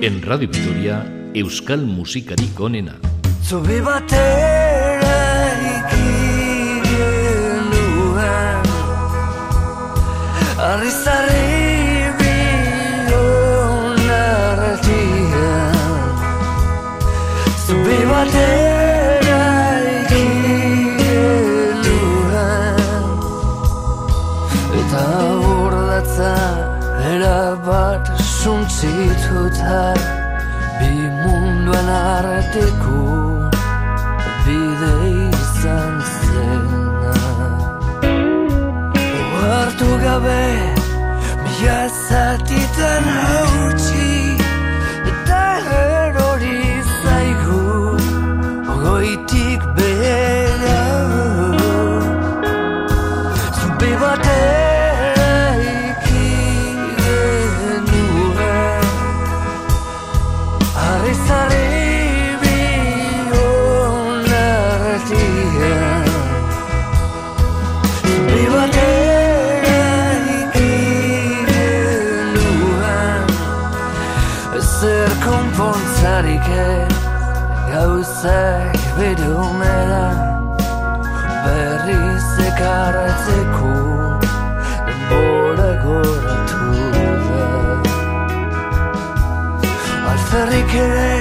En Radio Vitoria, Euskal Musikarik onena. Zubi batera ikigen duen Arrizari bion arretian Zubi batera Eta bordatza erabat sudhat di munduan artiku Johnny Cash.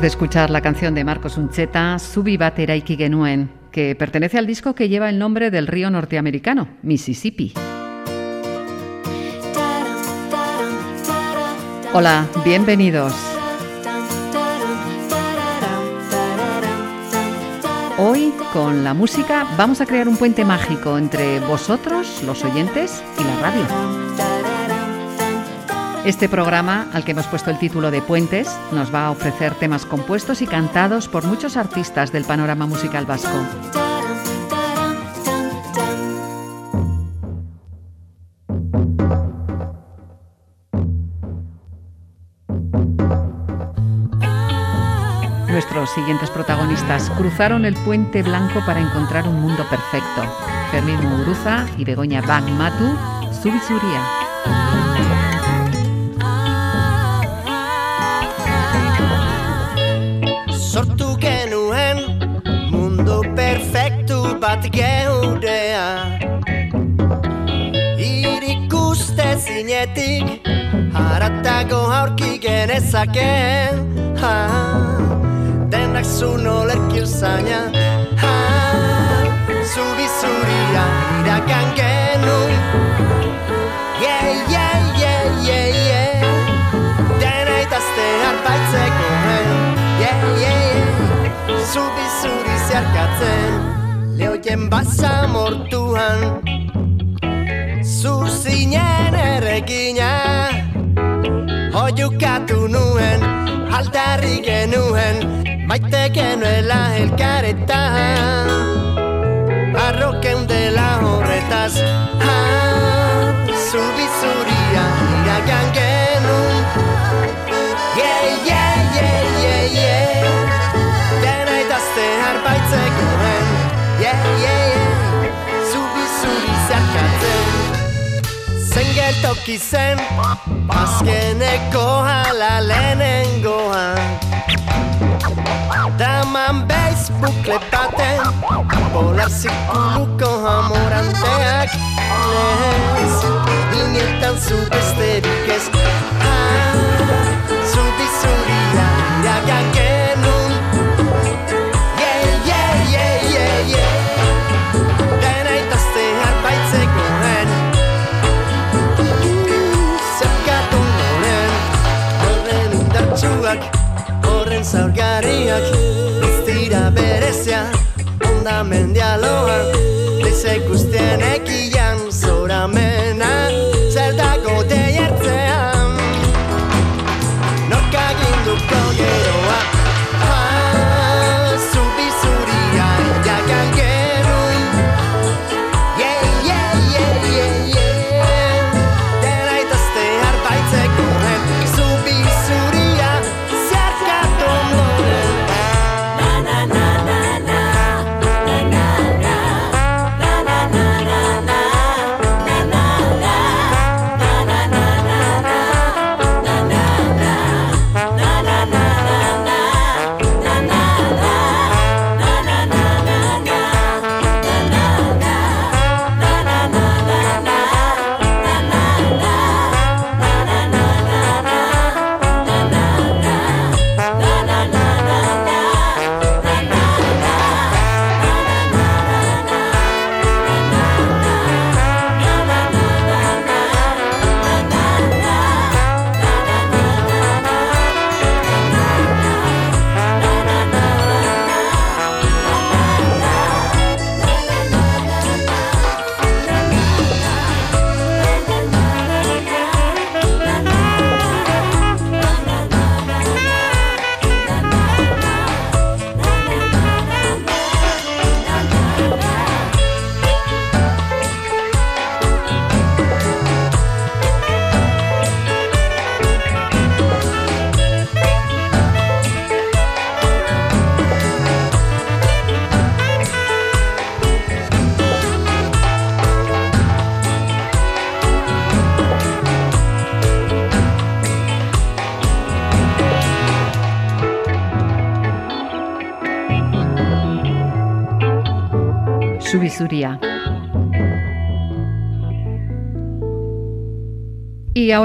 De escuchar la canción de Marcos Uncheta, Subi Batera Iki Genuen, que pertenece al disco que lleva el nombre del río norteamericano, Mississippi. Hola, bienvenidos. Hoy, con la música, vamos a crear un puente mágico entre vosotros, los oyentes, y la radio. Este programa, al que hemos puesto el título de Puentes, nos va a ofrecer temas compuestos y cantados por muchos artistas del panorama musical vasco. Nuestros siguientes protagonistas cruzaron el puente blanco para encontrar un mundo perfecto. Fermín Muguruza y Begoña Bagmatu, Subisuria. Bat geudea Irikuste zinetik haratago aurki genezakeen ha, Denak zuno lerki usaina ha, Zubi zuria irakan genuen. Yeah, yeah, yeah, yeah, yeah. Dena itazte harpaitzeko Yeah, yeah, yeah. Zubi zuri zeharkatzen Lehoien basa mortuan Zuzinen erregina. Hoiukatu nuen Aldarri genuen Maite genuela elkaretan. Arroken dela horretaz ah, Zubi zuria iragan Zen geltoki zen Azkeneko hala lehenengoa Daman beiz bukle baten Polar zikuluko amoranteak Lez Inietan zu besterik ez ah, Zubi zuria iragan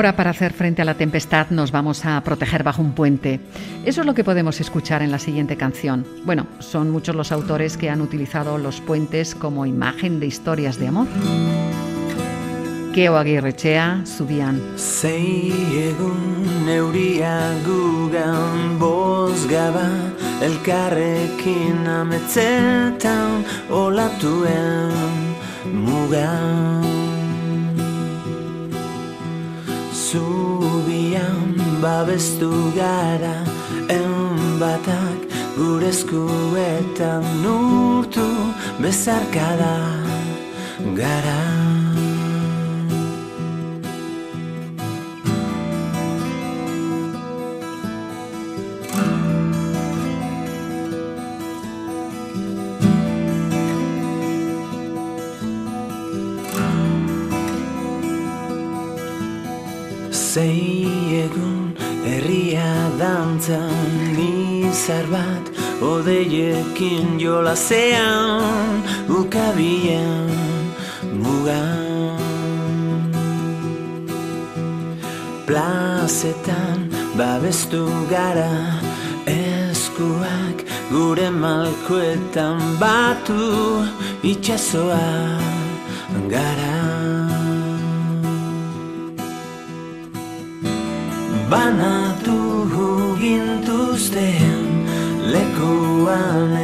ahora para hacer frente a la tempestad nos vamos a proteger bajo un puente. Eso es lo que podemos escuchar en la siguiente canción. Bueno, son muchos los autores que han utilizado los puentes como imagen de historias de amor. Keo Zubian. Neuria Zubian babestu gara Enbatak gure eskuetan nurtu bezarkada gara dantzan izar bat Odeiekin jolazean ukabian mugan. Plazetan babestu gara eskuak Gure malkoetan batu itxasoa gara. Banatu around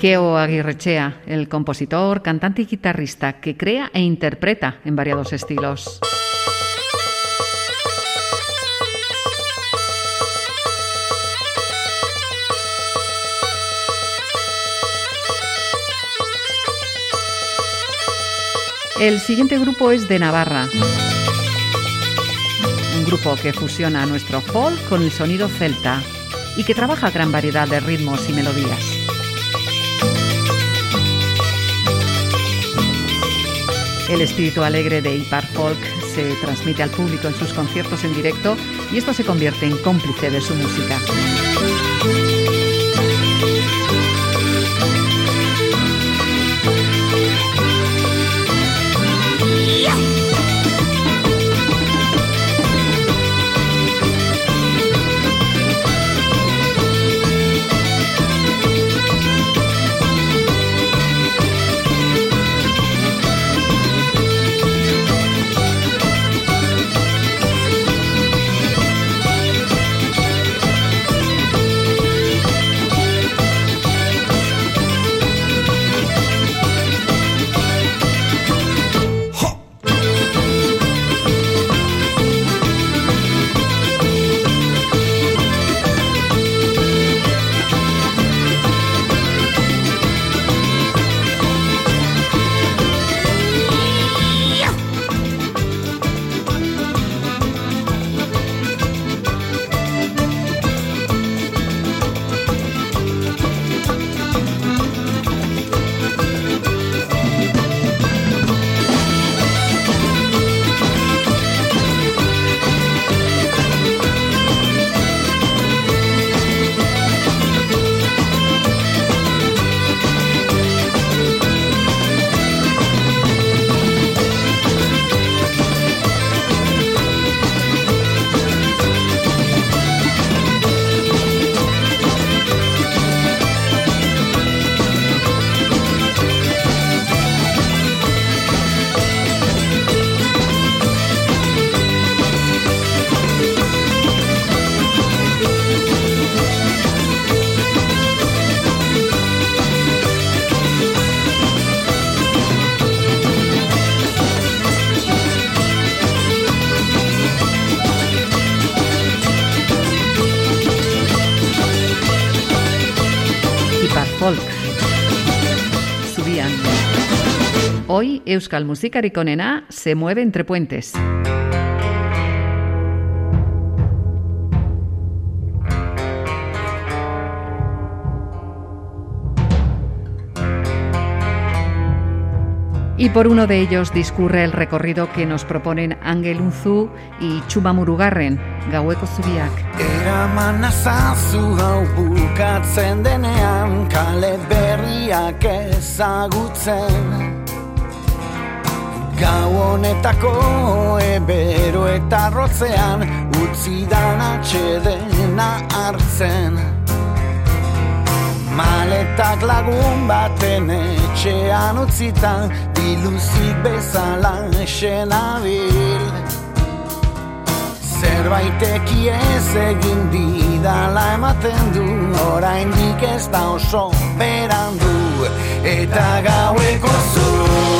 Keo Aguirrechea, el compositor, cantante y guitarrista que crea e interpreta en variados estilos. El siguiente grupo es de Navarra. Un grupo que fusiona nuestro folk con el sonido celta y que trabaja gran variedad de ritmos y melodías. El espíritu alegre de Ipar Folk se transmite al público en sus conciertos en directo y esto se convierte en cómplice de su música. Euskal Musikarik onena se mueve entre puentes. Y por uno de ellos discurre el recorrido que nos proponen Angel Unzu y Chuma Murugarren, Gaueko Zubiak. Eraman azazu hau bukatzen denean, kale berriak ezagutzen. Gau honetako ebero eta rotzean Utzi dan atxedena hartzen. Maletak lagun baten etxean utzitan Biluzik bezala esenabil Zerbaitek iez egin didala ematen du Oraindik ez da oso berandu. Eta gaueko zubi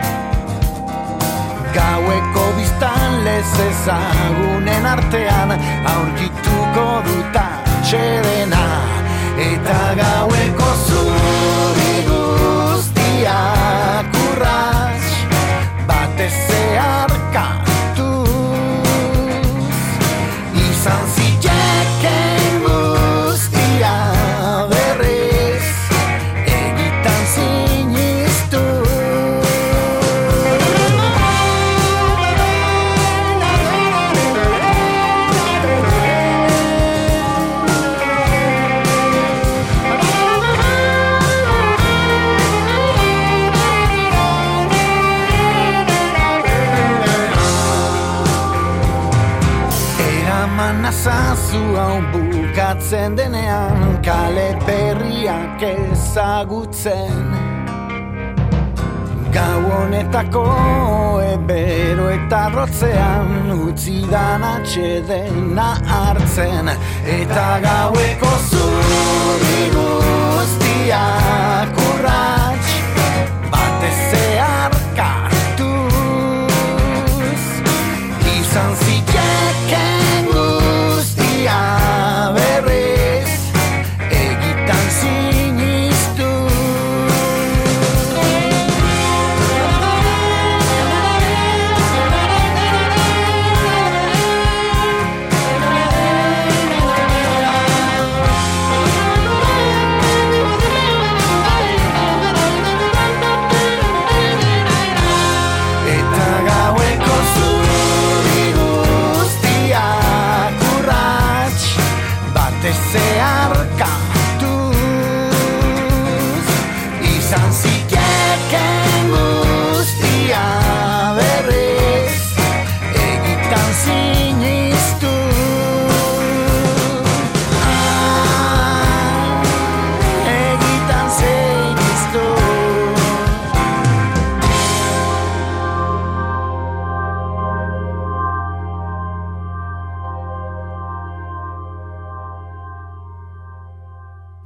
Gaueko biztan lez ezagunen artean aurkituko duta txedena Eta gaueko zuri guztiak urratx batez bukatzen denean kale berriak ezagutzen. Gau honetako ebero eta rotzean utzi dan atxedena hartzen. Eta gaueko zuri guztiak urratx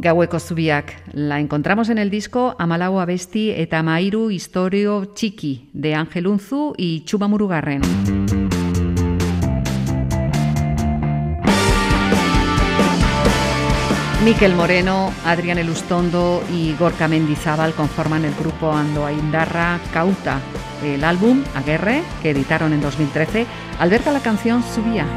Gaueko zubiak. La encontramos en el disco Amalau Abesti eta Mairu Historio Txiki de Ángel Unzu y Chuba Murugarren. Miquel Moreno, Adrián Elustondo y Gorka Mendizábal conforman el grupo Ando Indarra Cauta. El álbum Aguerre, que editaron en 2013, alberga la canción Subía.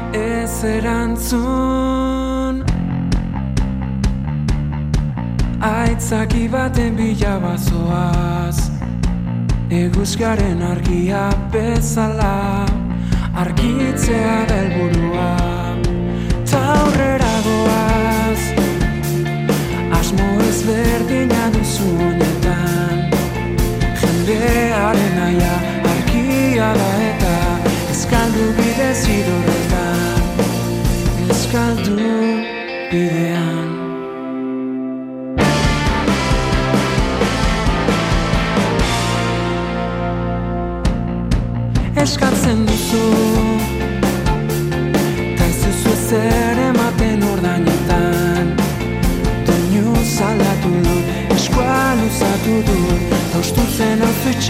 Aitzaki baten bila bazoaz. Eguzkaren argia bezala Arkitzea belburua. Ta aurrera goaz Asmo ez berdina duzu honetan. Jendearen aia arkia da eta Eskaldu bide zidorretan Eskaldu bidean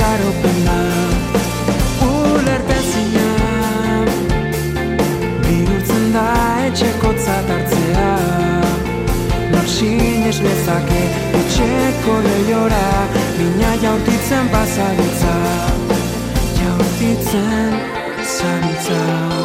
hau zuitxaropena Ulerten zina. Bihurtzen da etxeko hartzea Nor sinez bezake etxeko lehiora Bina jaurtitzen pasagutza zabitzen, zabitza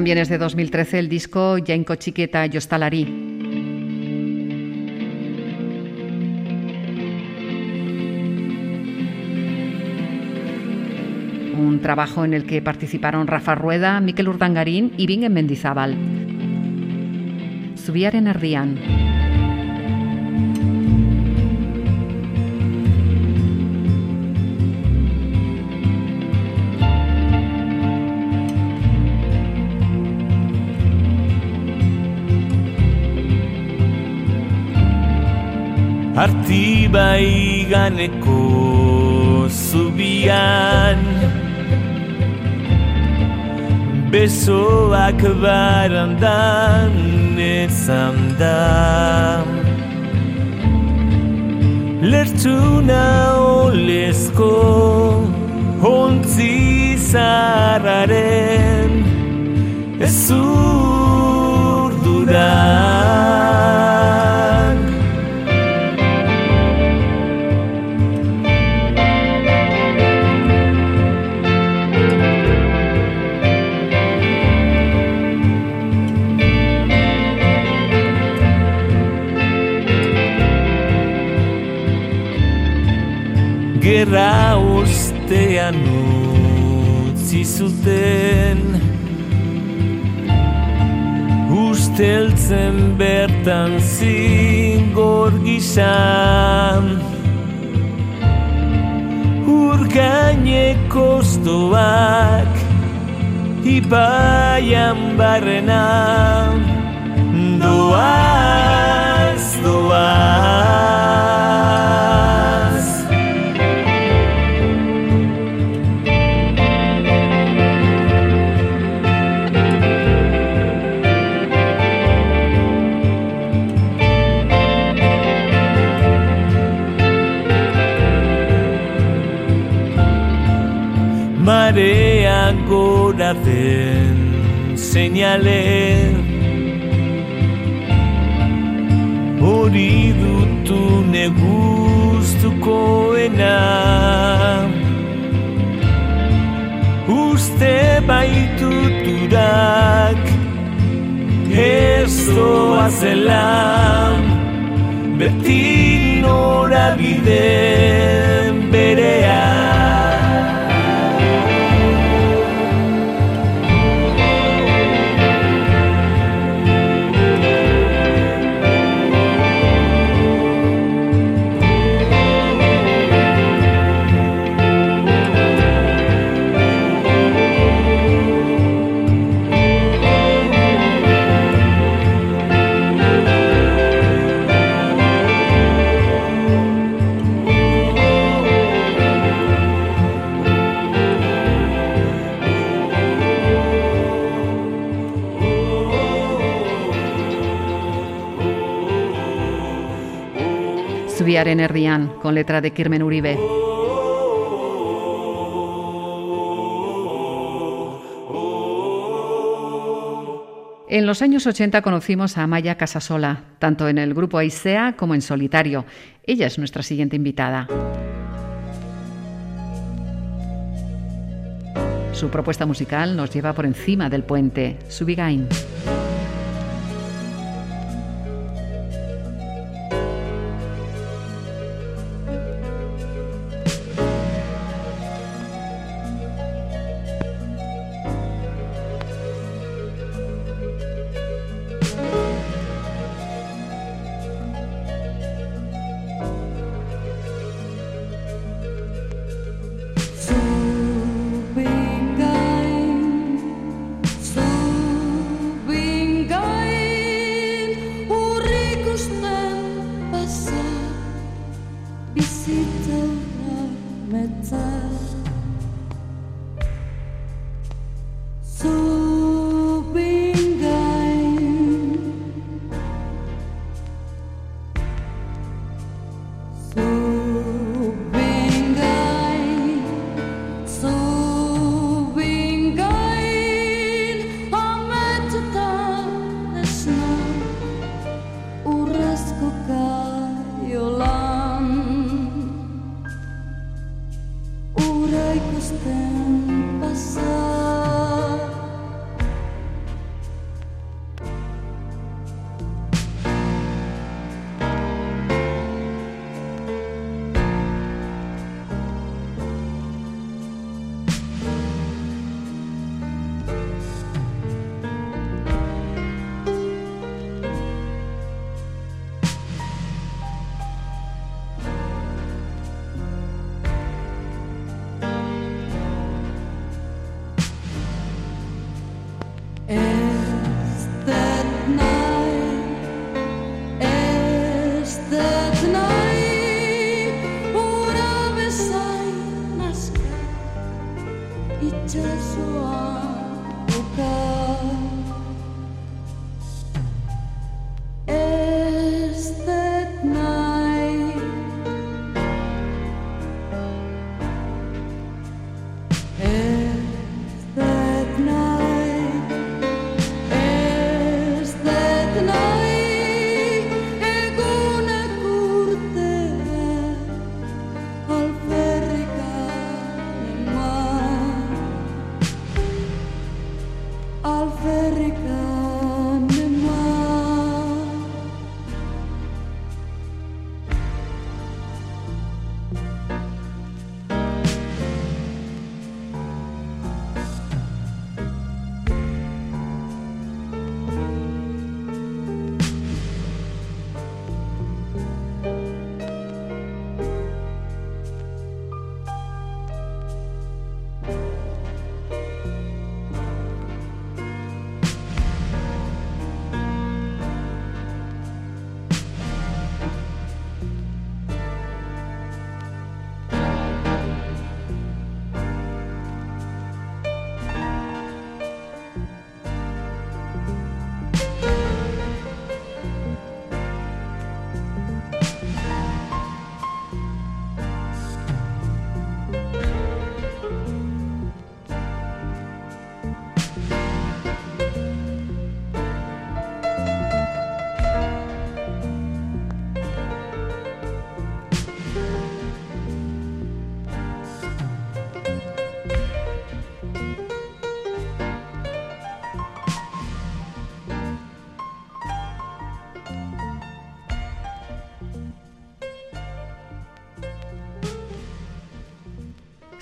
También es de 2013 el disco Jainko Chiqueta Yostalari. Un trabajo en el que participaron Rafa Rueda, Miquel Urdangarín y Bingen Mendizábal. Subiaren erdian. Artibai ganeko zubian Besoak barandan ezan da Lertuna olezko Hontzi zarraren. Ez gerra ustean utzi zuten. Usteltzen bertan zingor gizan. Urgaineko oztoak Ibaian barrena. Doaz, den seinale Hori dutu neguztukoena Uste baituturak Ez doa Beti norabideen en erdian, con letra de Kirmen Uribe. En los años 80 conocimos a Maya Casasola, tanto en el grupo Aisea como en solitario. Ella es nuestra siguiente invitada. Su propuesta musical nos lleva por encima del puente, Subigain.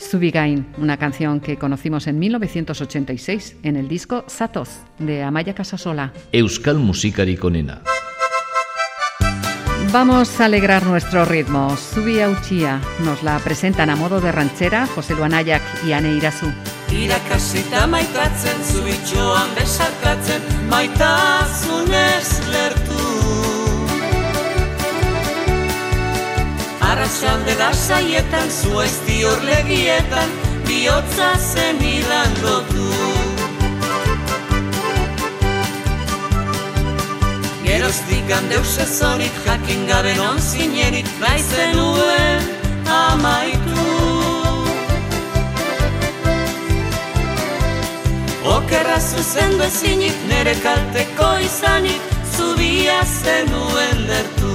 Zubigain, una canción que conocimos en 1986 en el disco Satos de Amaya Casasola. Euskal Musikarik onena. Vamos a alegrar nuestro ritmo. Subia Uchía nos la presentan a modo de ranchera José Luanayak y Ane Irazu. Irakasita maitatzen zubitxoan besarkatzen maitasunez lertu Arratxalde lasaietan zu ez diorlegietan bihotza zen ilandotu Geroztik handeus ezonik jakin gabe non zinenik naizen uen amaitu. Okerra zuzendu ezinik nere kalteko izanik zubia zenuen lertu.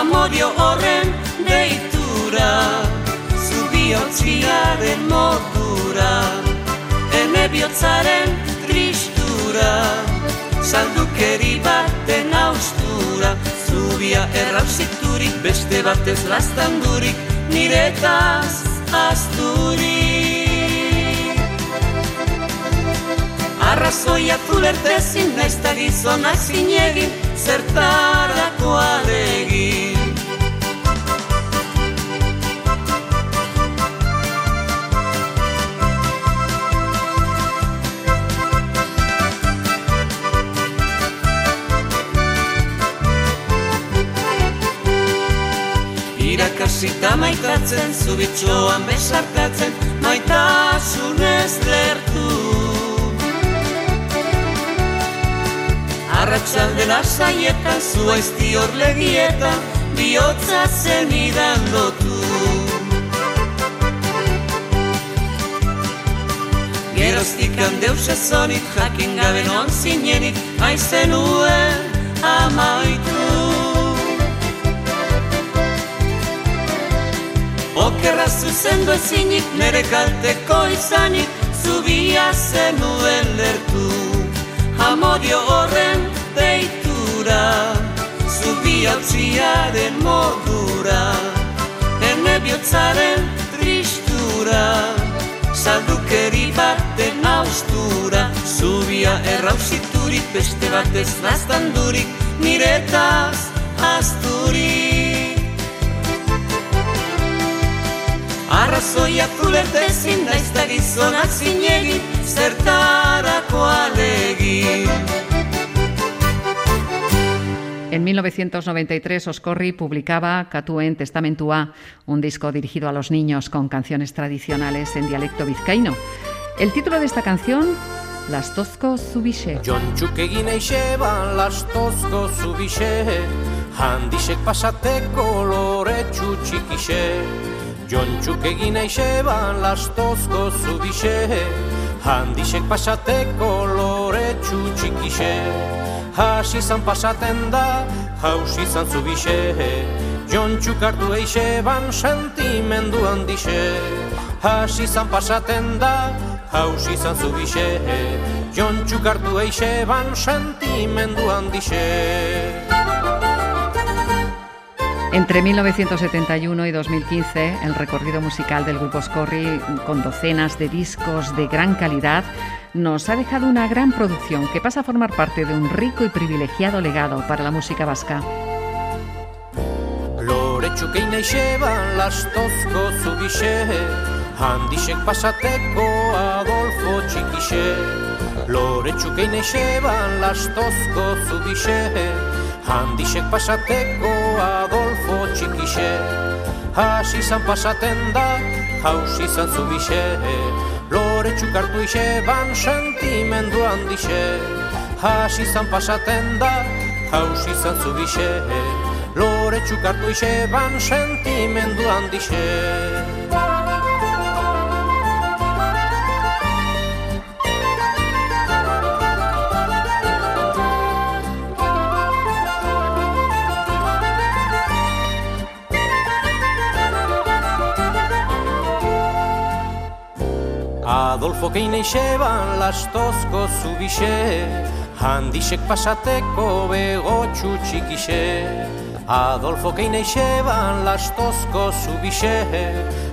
Amodio horren deitura Zubiotziaren modura Ene bihotzaren tristura Saldukeri baten austura Zubia errausiturik beste batez lastandurik Niretaz asturik. Arrazoia zulertezin naiz ta gizona zinegin Zertarako alegin Irakasita maitatzen, zubitxoan besarkatzen, maitasunez lertu. Arratxalde lasaietan, zuaizti horlegietan, bihotza zen idandotu. Geroztik handeus ezonik, jakin gabe non zinenik, aizenuen amaitu. Okerra zuzendu ezinik, nere kalteko izanik, zubia zenuen lertu. Amodio horren deitura, zubia utziaren modura, ene bihotzaren tristura, saldukeri baten austura, zubia errausiturik beste batez lastandurik, niretaz asturik. Arrazoia zulertezin naiz da gizonak zinegin, zertarako alegin. En 1993 Oscorri publicaba Catuen Testamentua, un disco dirigido a los niños con canciones tradicionales en dialecto vizcaíno. El título de esta canción, Las Tozko Zubixe. Jontxuk egin eixeban lastozko zubixe Handisek pasateko loretsu txikixe Jontxuk egin eixeban lastozko zubixe. Handisek pasateko loretsu txikixe Hasi zan pasaten da, hausi zan zubixe. Jontxuk hartu eixeban sentimendu handixe. Hasi zan pasaten da, hausi zan zubixe. Jontxuk hartu eixeban sentimendu handixe Entre 1971 y 2015, el recorrido musical del grupo Scorri, con docenas de discos de gran calidad, nos ha dejado una gran producción que pasa a formar parte de un rico y privilegiado legado para la música vasca. Adolfo txikixe Hasi zan pasaten da, hausi zan zubixe Loretxuk hartu ixeban sentimendu handixe Hasi zan pasaten da, hausi zan zubixe Loretxuk hartu ixeban sentimendu handixe Adolfo kein eixeban lastozko zubixe handisek pasateko begotxu txikixe. Adolfo keine xeban lastozko zubixe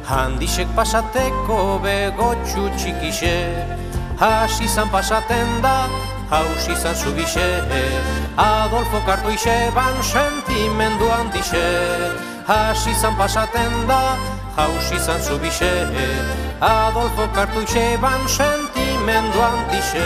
handisek pasateko begotxu txikixe. Hasi zan pasaten da haus izan zubixe Adolfo kartu ixeban sentimendu handixe. Hasi zan pasaten da haus izan zubixe Adolfo kartu ixeban sentimendu handixe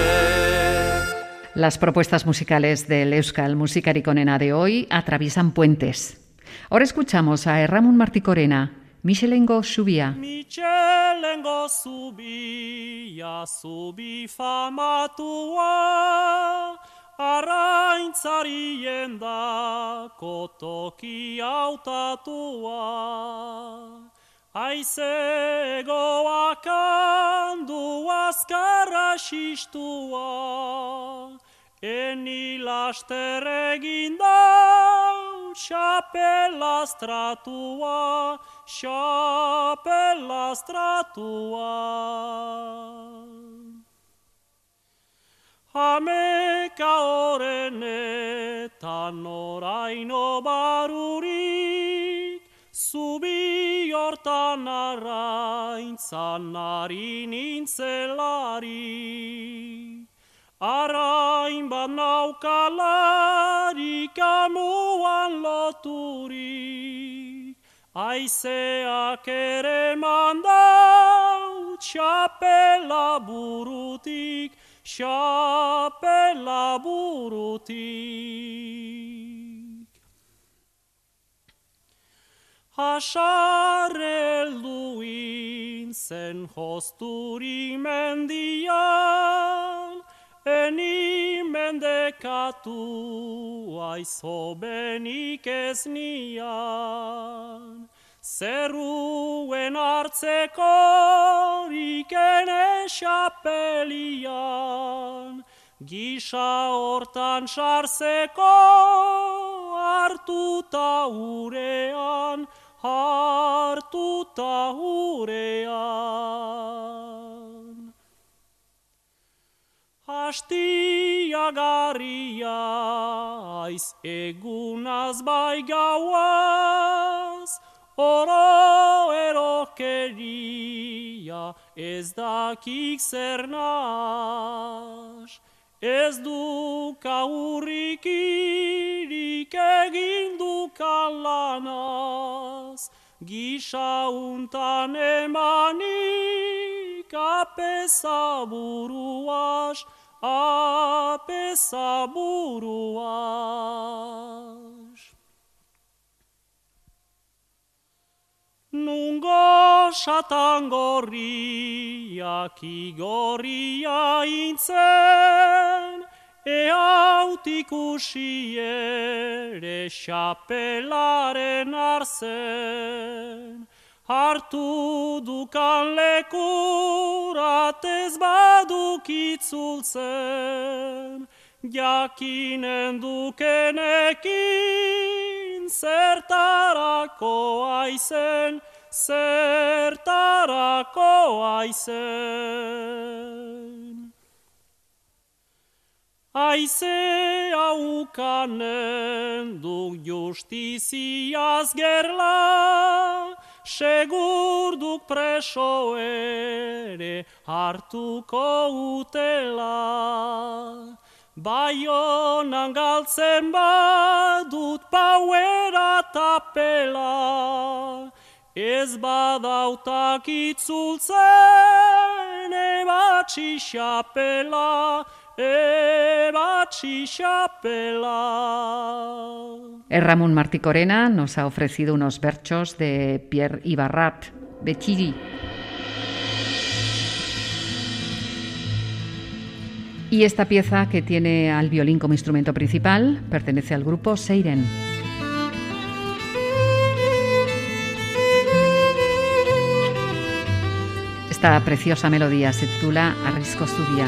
Las propuestas musicales del Euskal Musicariconena de hoy atraviesan puentes. Ahora escuchamos a Ramón Martí Corena, Michelengo Subia. Michelengo Subia, Subi famatua, Arraintzarien da kotoki hautatua. Aizegoak handu azkarra xistua, Eni laster egin da, xapelastratua, xapelastratua. Hameka horren eta noraino barurik, zubi hortan arraintzan nari nintzelarik. Arain bat naukalarik amuan loturik, aizeak ere mandau txapela burutik, txapela burutik. Hasarrelduin zen hosturi mendian, Eni mendekatu aizo benik ez nian. Zerruen hartzeko iken esapelian, Gisa hortan sarzeko hartuta urean, hartuta urean. Hastia garria aiz egunaz bai gauaz, oro erokeria ez dakik zer nas. Ez duk aurrik irik egin dukan lanaz, gisa untan emanik apesa buruaz, apesa buruaz. Nungo satan gorriak igorria intzen, Eaut ikusi ere xapelaren arzen, Hartu dukan lekurat baduk itzultzen, Jakinen dukenekin zertarako aizen, zertarako aizen. Aize aukanen duk justiziaz gerla, segur duk preso ere hartuko utela. Baionan galtzen badut pauera tapela, ez badautak itzultzen ebatxi xapela, ebatxi xapela. El Ramón Martí Corena nos ha ofrecido unos versos de Pierre Ibarrat, Bechiri. Y esta pieza, que tiene al violín como instrumento principal, pertenece al grupo Seiren. Esta preciosa melodía se titula Arrisco Subia.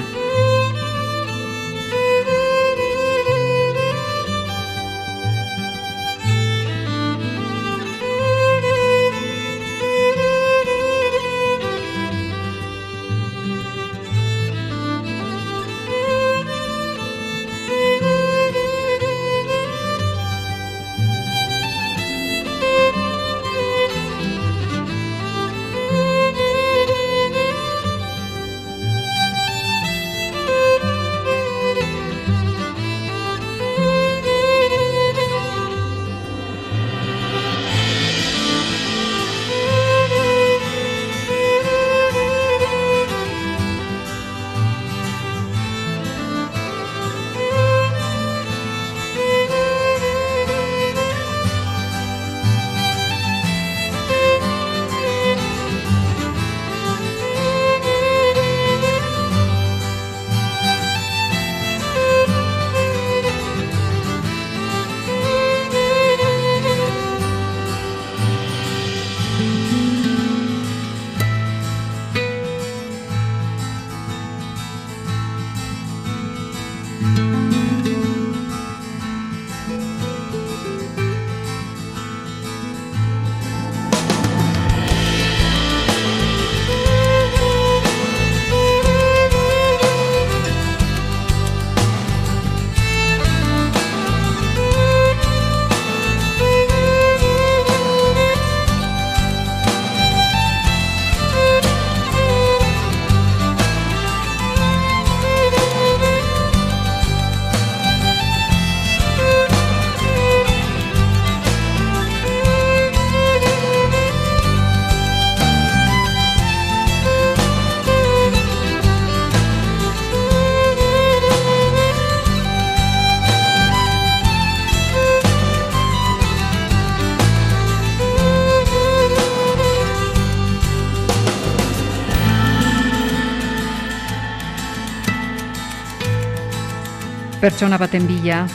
Persona Baten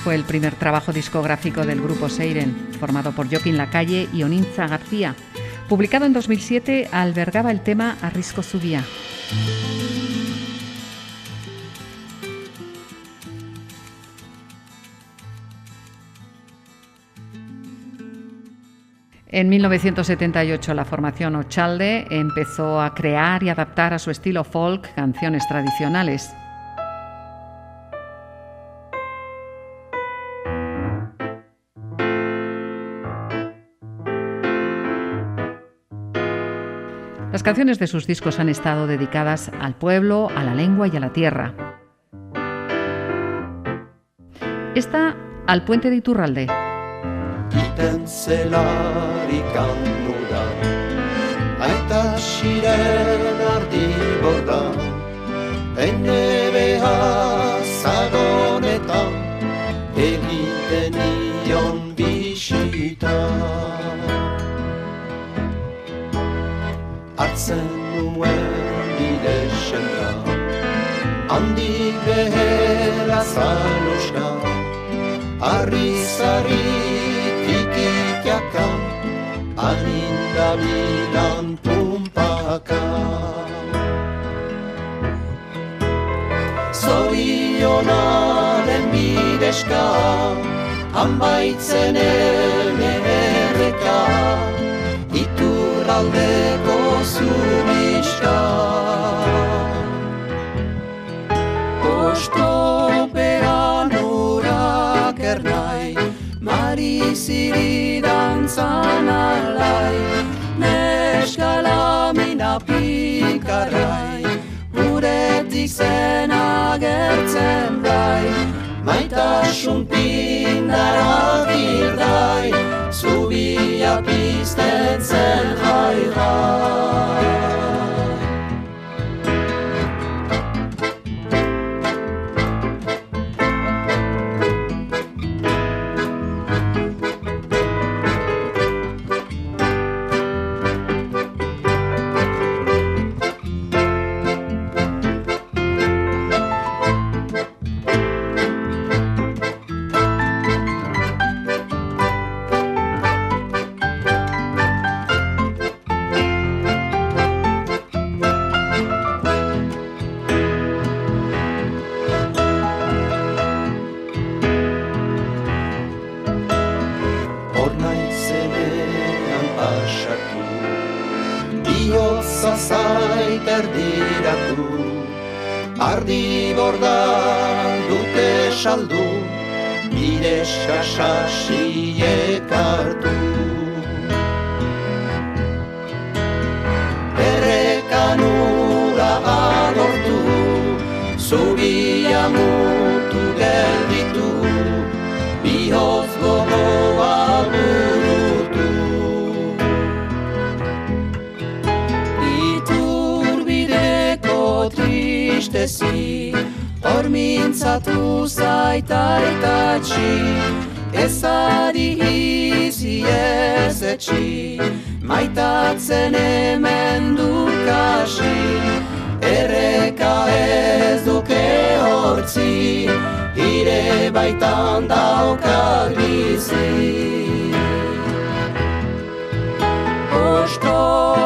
fue el primer trabajo discográfico del grupo Seiren, formado por Joaquín Lacalle y Oninza García. Publicado en 2007, albergaba el tema Arrisco Subía. En 1978 la formación Ochalde empezó a crear y adaptar a su estilo folk canciones tradicionales. Las canciones de sus discos han estado dedicadas al pueblo, a la lengua y a la tierra. Esta al puente de Iturralde. Hartzen nuen bide xenda Handi behera zaloska Arri zari tikikiaka Aninda bilan pumpaka Zorionaren bideska Hanbaitzen ene erreka Iturraldeko zubista Ostopean urak ernai Mari ziri dantzan alai Neskala mina pikarai Uretik zen agertzen bai Maitasun pindara birdai Zubia pizten zen jai jai borda dute saldu, bide sasasi ekartu. Errekan ura agortu, zubia mutu gelditu, bihoz gogoa burutu. Iturbideko tristezi, Hormintzatu zaita eta txin, ez adihizi ez etxi, maitatzen hemen dukasi, erreka ez duke hortzi, ire baitan dauka bizi. Ostor!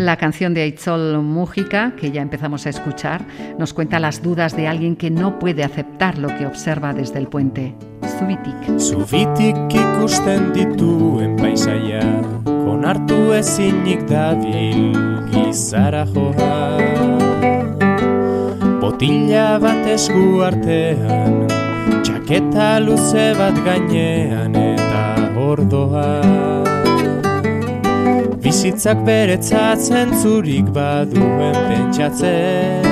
La canción de Aitzol Mújica, que ya empezamos a escuchar, nos cuenta las dudas de alguien que no puede aceptar lo que observa desde el puente. Zubitik. Zubitik ikusten dituen paisaia onartu ezinik dabil gizara joa Botila bat esku artean, txaketa luze bat gainean eta ordoa Bizitzak beretzatzen zurik baduen pentsatzen.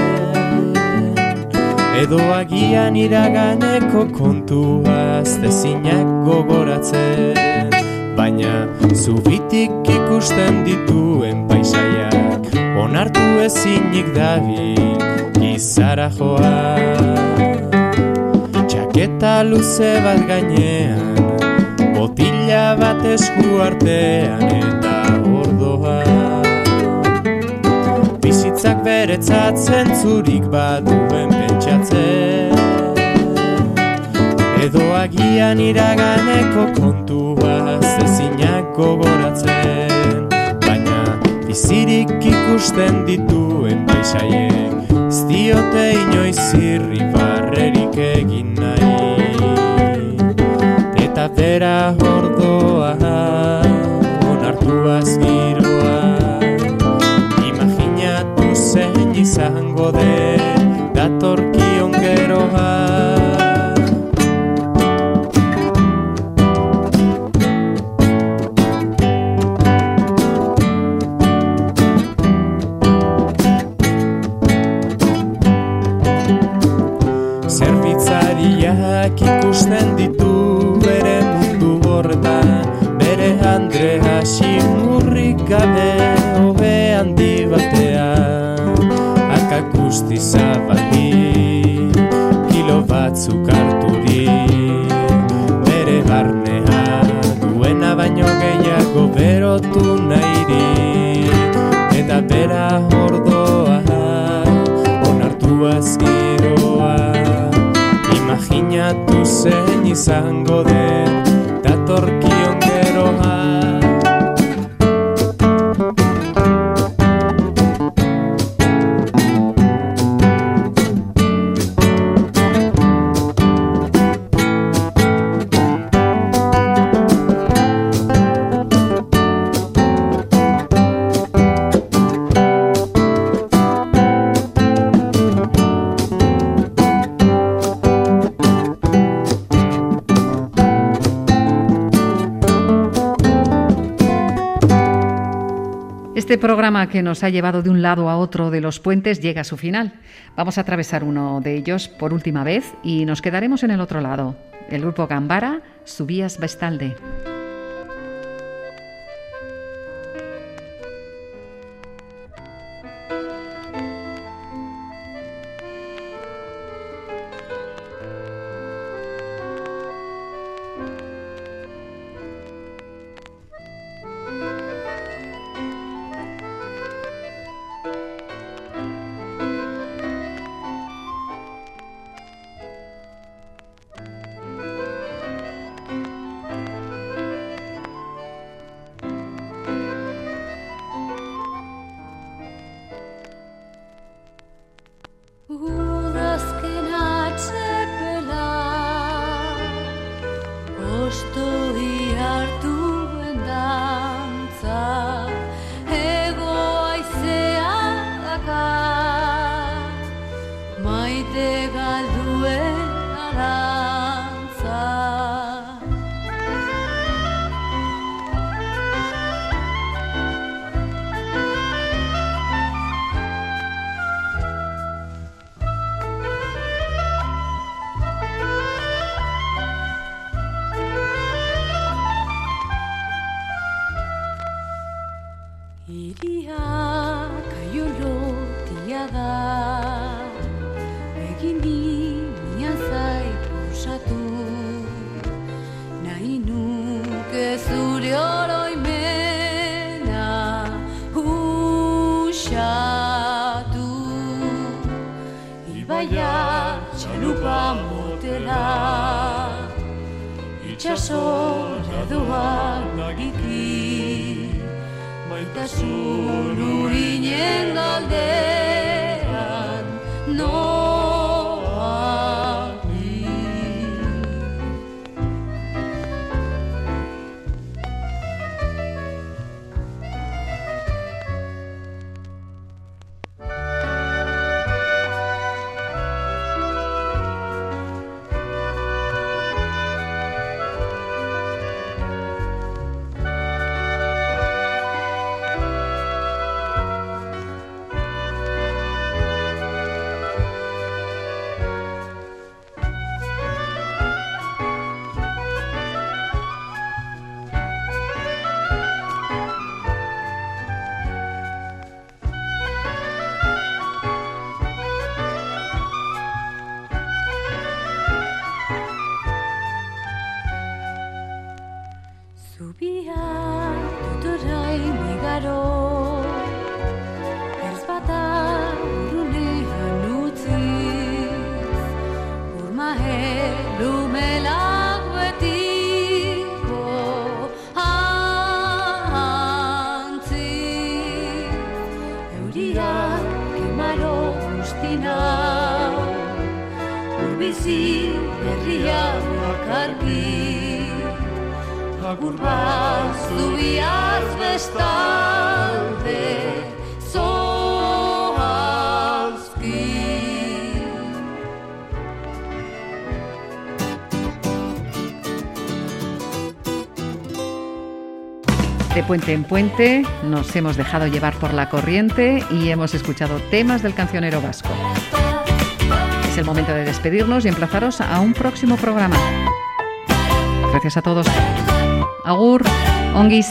Edo agian iraganeko kontuaz dezinak gogoratzen. Baina zubitik ikusten dituen paisaiak Onartu ezinik dabil gizara joa Txaketa luze bat gainean Botila bat esku artean eta ordoa Bizitzak beretzatzen zurik baduen pentsatzen. Edo agian iraganeko kontua zezinak gogoratzen. Baina bizirik ikusten dituen paisaiek Ez diote inoiz irri barrerik egin nahi. Eta bera hordoa onartu azgiroa izango den guzti zabali kilo batzuk harturi Bere barnea duena baino gehiago berotu nairi Eta bera ordoa onartu azgiroa Imaginatu zein izango den Este programa que nos ha llevado de un lado a otro de los puentes llega a su final. Vamos a atravesar uno de ellos por última vez y nos quedaremos en el otro lado. El grupo Gambara, Subías Bestalde. Puente en puente nos hemos dejado llevar por la corriente y hemos escuchado temas del cancionero vasco. Es el momento de despedirnos y emplazaros a un próximo programa. Gracias a todos. Agur, ongi.